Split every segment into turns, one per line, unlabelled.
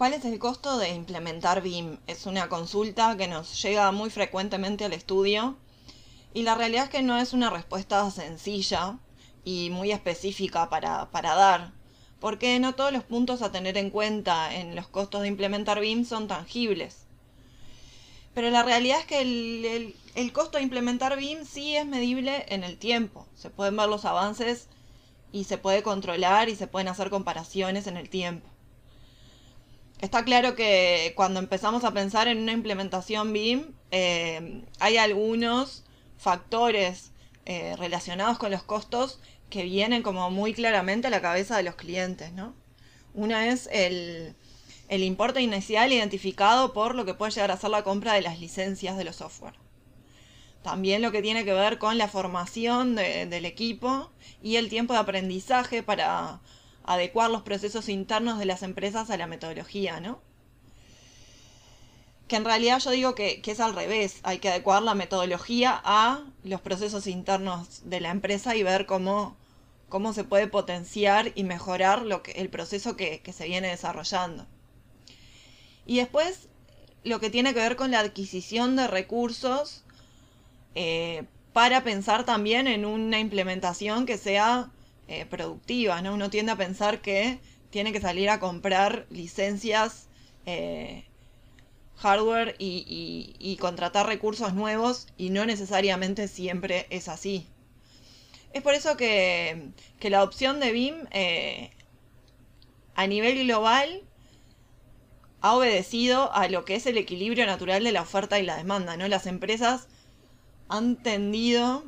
¿Cuál es el costo de implementar BIM? Es una consulta que nos llega muy frecuentemente al estudio y la realidad es que no es una respuesta sencilla y muy específica para, dar, porque no todos los puntos a tener en cuenta en los costos de implementar BIM son tangibles. Pero la realidad es que el, el costo de implementar BIM sí es medible en el tiempo. Se pueden ver los avances y se puede controlar y se pueden hacer comparaciones en el tiempo. Está claro que cuando empezamos a pensar en una implementación BIM, eh, hay algunos factores eh, relacionados con los costos que vienen como muy claramente a la cabeza de los clientes, ¿no? Una es el, importe inicial identificado por lo que puede llegar a ser la compra de las licencias de los software. También lo que tiene que ver con la formación del equipo y el tiempo de aprendizaje para adecuar los procesos internos de las empresas a la metodología, ¿no? Que en realidad yo digo que, es al revés, hay que adecuar la metodología a los procesos internos de la empresa y ver cómo, cómo se puede potenciar y mejorar lo que, el proceso que, se viene desarrollando. Y después, lo que tiene que ver con la adquisición de recursos eh, para pensar también en una implementación que sea eh, productiva, ¿no? Uno tiende a pensar que tiene que salir a comprar licencias, eh, hardware y, contratar recursos nuevos y no necesariamente siempre es así. Es por eso que, la opción de BIM eh, a nivel global ha obedecido a lo que es el equilibrio natural de la oferta y la demanda, ¿no? Las empresas han tendido,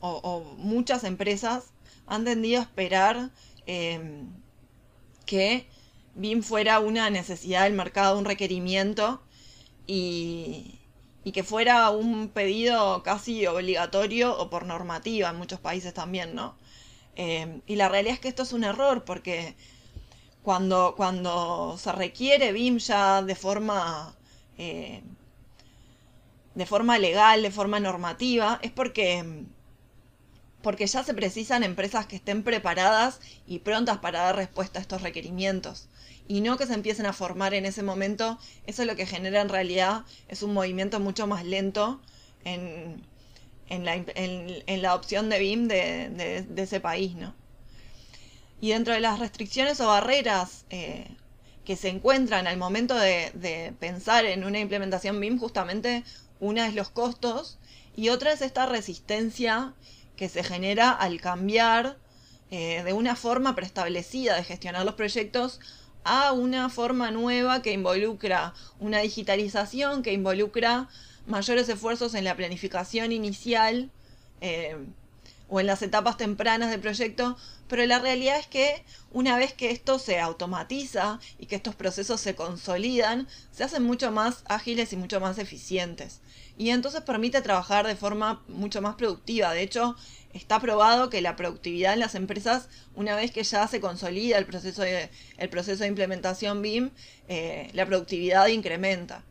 o muchas empresas han tendido a esperar em, que BIM fuera una necesidad del mercado, un requerimiento y, que fuera un pedido casi obligatorio o por normativa en muchos países también, ¿no? Em, y la realidad es que esto es un error porque cuando, cuando se requiere BIM ya de forma, eh, de forma legal, de forma normativa, es porque porque ya se precisan empresas que estén preparadas y prontas para dar respuesta a estos requerimientos. Y no que se empiecen a formar en ese momento, eso es lo que genera en realidad, es un movimiento mucho más lento en, la, opción de BIM de, ese país, ¿no? Y dentro de las restricciones o barreras eh, que se encuentran al momento de, de pensar en una implementación BIM, justamente una es los costos y otra es esta resistencia que se genera al cambiar eh, de una forma preestablecida de gestionar los proyectos a una forma nueva que involucra una digitalización, que involucra mayores esfuerzos en la planificación inicial eh, o en las etapas tempranas del proyecto, pero la realidad es que una vez que esto se automatiza y que estos procesos se consolidan, se hacen mucho más ágiles y mucho más eficientes y entonces permite trabajar de forma mucho más productiva. De hecho, está probado que la productividad en las empresas, una vez que ya se consolida el proceso de, implementación BIM, eh, la productividad incrementa.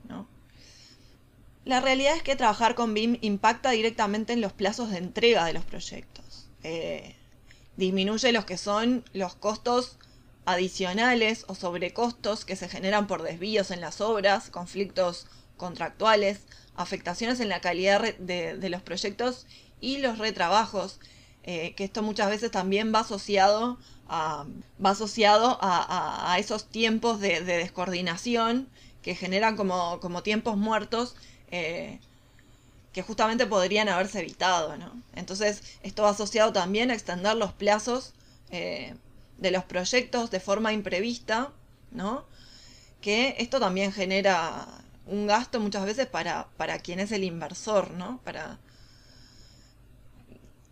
La realidad es que trabajar con BIM impacta directamente en los plazos de entrega de los proyectos. Eh, disminuye los que son los costos adicionales o sobrecostos que se generan por desvíos en las obras, conflictos contractuales, afectaciones en la calidad de, los proyectos y los retrabajos, eh, que esto muchas veces también va asociado a, va asociado a, esos tiempos de, descoordinación que generan como, tiempos muertos eh, que justamente podrían haberse evitado. Entonces, esto va asociado también a extender los plazos eh, de los proyectos de forma imprevista, ¿no? que esto también genera un gasto muchas veces para, para quien es el inversor, ¿no? Para...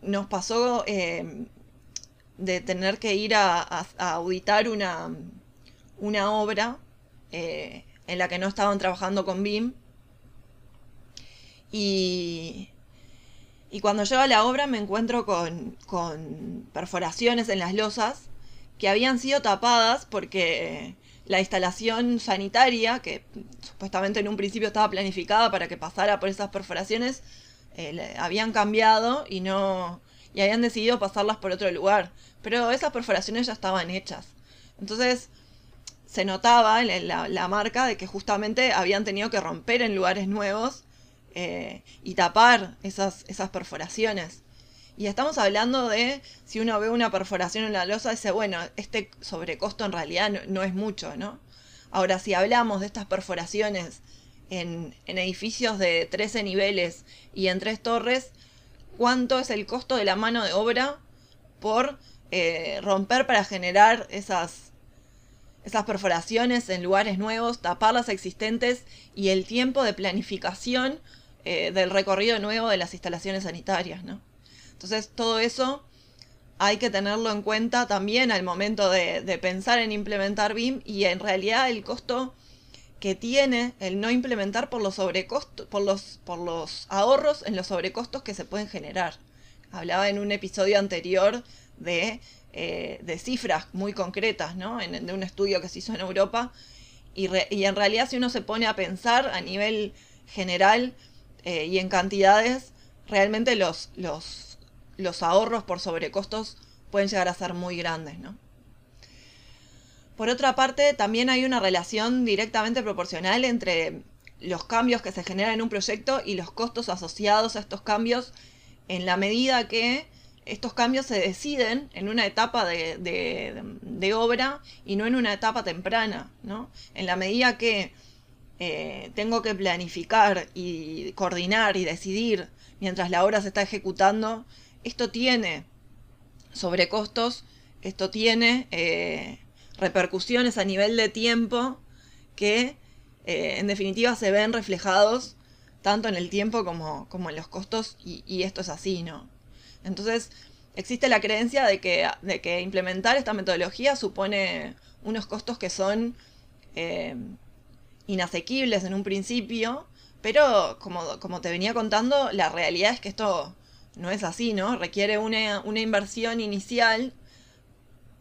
Nos pasó eh, de tener que ir a, auditar una, una obra en la que no estaban trabajando con BIM. Y, y cuando llego a la obra me encuentro con, perforaciones en las losas que habían sido tapadas porque la instalación sanitaria, que supuestamente en un principio estaba planificada para que pasara por esas perforaciones, eh, habían cambiado y no y habían decidido pasarlas por otro lugar. Pero esas perforaciones ya estaban hechas. Entonces se notaba en la, marca de que justamente habían tenido que romper en lugares nuevos eh, y tapar esas, esas perforaciones. Y estamos hablando de, si uno ve una perforación en la losa, dice, bueno, este sobrecosto en realidad no, es mucho, ¿no? Ahora, si hablamos de estas perforaciones en, edificios de 13 niveles y en tres torres, ¿cuánto es el costo de la mano de obra por eh, romper para generar esas, esas perforaciones en lugares nuevos, tapar las existentes y el tiempo de planificación eh, del recorrido nuevo de las instalaciones sanitarias, ¿no? Entonces todo eso hay que tenerlo en cuenta también al momento de, pensar en implementar BIM y en realidad el costo que tiene el no implementar por los sobrecostos, por los, por los ahorros en los sobrecostos que se pueden generar. Hablaba en un episodio anterior de, eh, cifras muy concretas, ¿no? de un estudio que se hizo en Europa. Y, en realidad si uno se pone a pensar a nivel general eh, y en cantidades, realmente los, los los ahorros por sobrecostos pueden llegar a ser muy grandes, ¿no? Por otra parte, también hay una relación directamente proporcional entre los cambios que se generan en un proyecto y los costos asociados a estos cambios en la medida que estos cambios se deciden en una etapa de, obra y no en una etapa temprana, ¿no? En la medida que eh, tengo que planificar y coordinar y decidir mientras la obra se está ejecutando esto tiene sobrecostos, esto tiene eh, repercusiones a nivel de tiempo que eh, en definitiva se ven reflejados tanto en el tiempo como, en los costos y, esto es así, ¿no? Entonces existe la creencia de que, de que implementar esta metodología supone unos costos que son inasequibles en un principio, pero como, como te venía contando, la realidad es que esto no es así, ¿no? Requiere una, inversión inicial,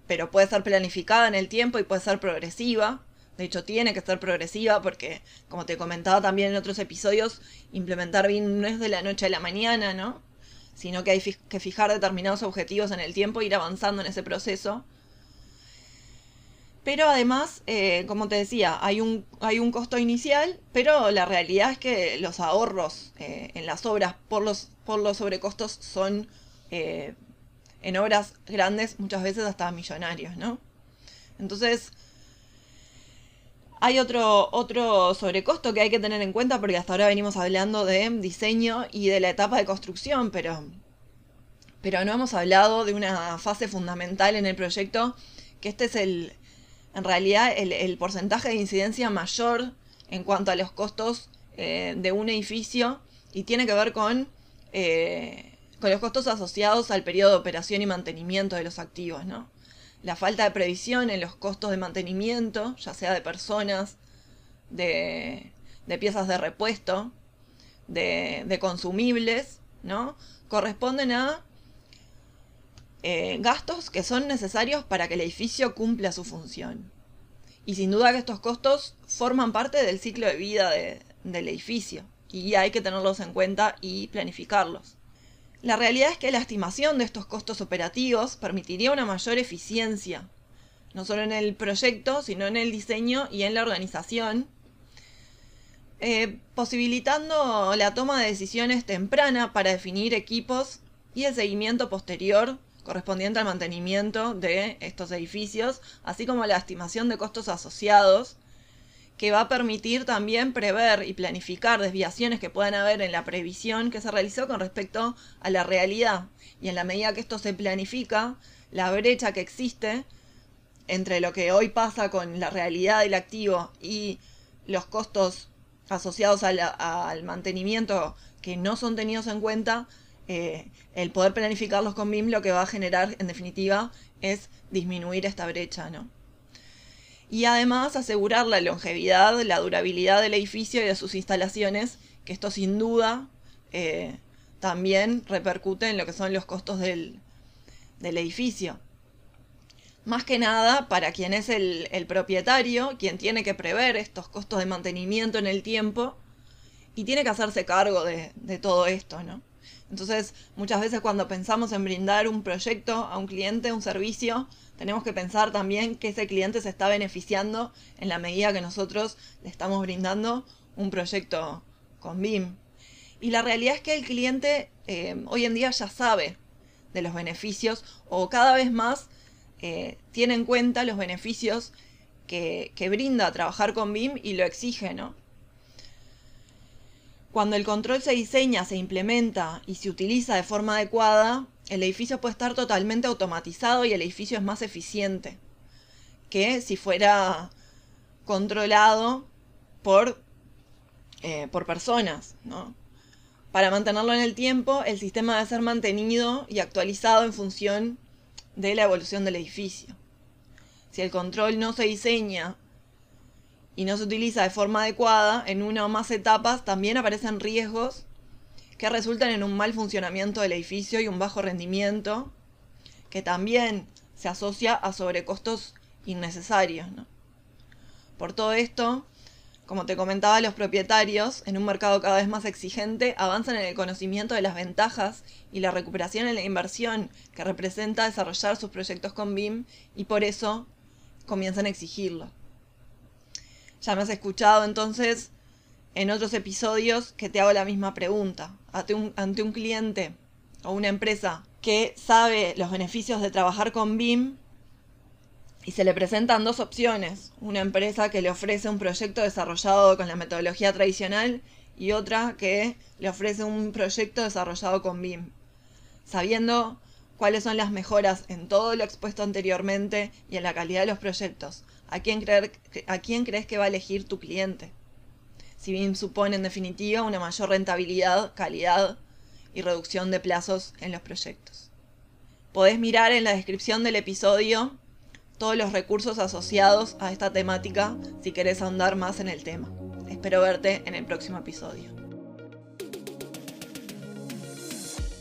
pero puede ser planificada en el tiempo y puede ser progresiva. De hecho, tiene que ser progresiva porque, como te comentaba también en otros episodios, implementar BIM no es de la noche a la mañana, ¿no? Sino que hay que fijar determinados objetivos en el tiempo e ir avanzando en ese proceso. Pero además, eh, como te decía, hay un, hay un costo inicial, pero la realidad es que los ahorros eh, en las obras por los, por los sobrecostos son eh, en obras grandes muchas veces hasta millonarios, ¿no? Entonces, hay otro, otro sobrecosto que hay que tener en cuenta porque hasta ahora venimos hablando de diseño y de la etapa de construcción, pero, pero no hemos hablado de una fase fundamental en el proyecto, que este es el, en realidad el, porcentaje de incidencia mayor en cuanto a los costos eh, de un edificio y tiene que ver con, eh, con los costos asociados al periodo de operación y mantenimiento de los activos, ¿no? La falta de previsión en los costos de mantenimiento, ya sea de personas, de, piezas de repuesto, de, de consumibles, ¿no? Corresponden a eh, gastos que son necesarios para que el edificio cumpla su función. Y sin duda que estos costos forman parte del ciclo de vida del edificio y hay que tenerlos en cuenta y planificarlos. La realidad es que la estimación de estos costos operativos permitiría una mayor eficiencia, no solo en el proyecto, sino en el diseño y en la organización, eh, posibilitando la toma de decisiones temprana para definir equipos y el seguimiento posterior correspondiente al mantenimiento de estos edificios, así como la estimación de costos asociados, que va a permitir también prever y planificar desviaciones que puedan haber en la previsión que se realizó con respecto a la realidad. Y en la medida que esto se planifica, la brecha que existe entre lo que hoy pasa con la realidad del activo y los costos asociados al, al mantenimiento que no son tenidos en cuenta, eh, el poder planificarlos con BIM lo que va a generar, en definitiva, es disminuir esta brecha, ¿no? Y además asegurar la longevidad, la durabilidad del edificio y de sus instalaciones, que esto sin duda eh, también repercute en lo que son los costos del, edificio. Más que nada para quien es el, propietario, quien tiene que prever estos costos de mantenimiento en el tiempo y tiene que hacerse cargo de, de todo esto, ¿no? Entonces, muchas veces cuando pensamos en brindar un proyecto a un cliente, un servicio, tenemos que pensar también que ese cliente se está beneficiando en la medida que nosotros le estamos brindando un proyecto con BIM. Y la realidad es que el cliente eh, hoy en día ya sabe de los beneficios o cada vez más eh, tiene en cuenta los beneficios que, que brinda trabajar con BIM y lo exige, ¿no? Cuando el control se diseña, se implementa y se utiliza de forma adecuada, el edificio puede estar totalmente automatizado y el edificio es más eficiente que si fuera controlado por, eh, por personas. Para mantenerlo en el tiempo, el sistema debe ser mantenido y actualizado en función de la evolución del edificio. Si el control no se diseña y no se utiliza de forma adecuada en una o más etapas, también aparecen riesgos que resultan en un mal funcionamiento del edificio y un bajo rendimiento, que también se asocia a sobrecostos innecesarios. Por todo esto, como te comentaba, los propietarios, en un mercado cada vez más exigente, avanzan en el conocimiento de las ventajas y la recuperación en la inversión que representa desarrollar sus proyectos con BIM y por eso comienzan a exigirlo. Ya me has escuchado entonces en otros episodios que te hago la misma pregunta. Ante un, cliente o una empresa que sabe los beneficios de trabajar con BIM y se le presentan dos opciones. Una empresa que le ofrece un proyecto desarrollado con la metodología tradicional y otra que le ofrece un proyecto desarrollado con BIM. Sabiendo cuáles son las mejoras en todo lo expuesto anteriormente y en la calidad de los proyectos, ¿A quién, creer, ¿A quién crees que va a elegir tu cliente? Si bien supone en definitiva una mayor rentabilidad, calidad y reducción de plazos en los proyectos. Podés mirar en la descripción del episodio todos los recursos asociados a esta temática si querés ahondar más en el tema. Espero verte en el próximo episodio.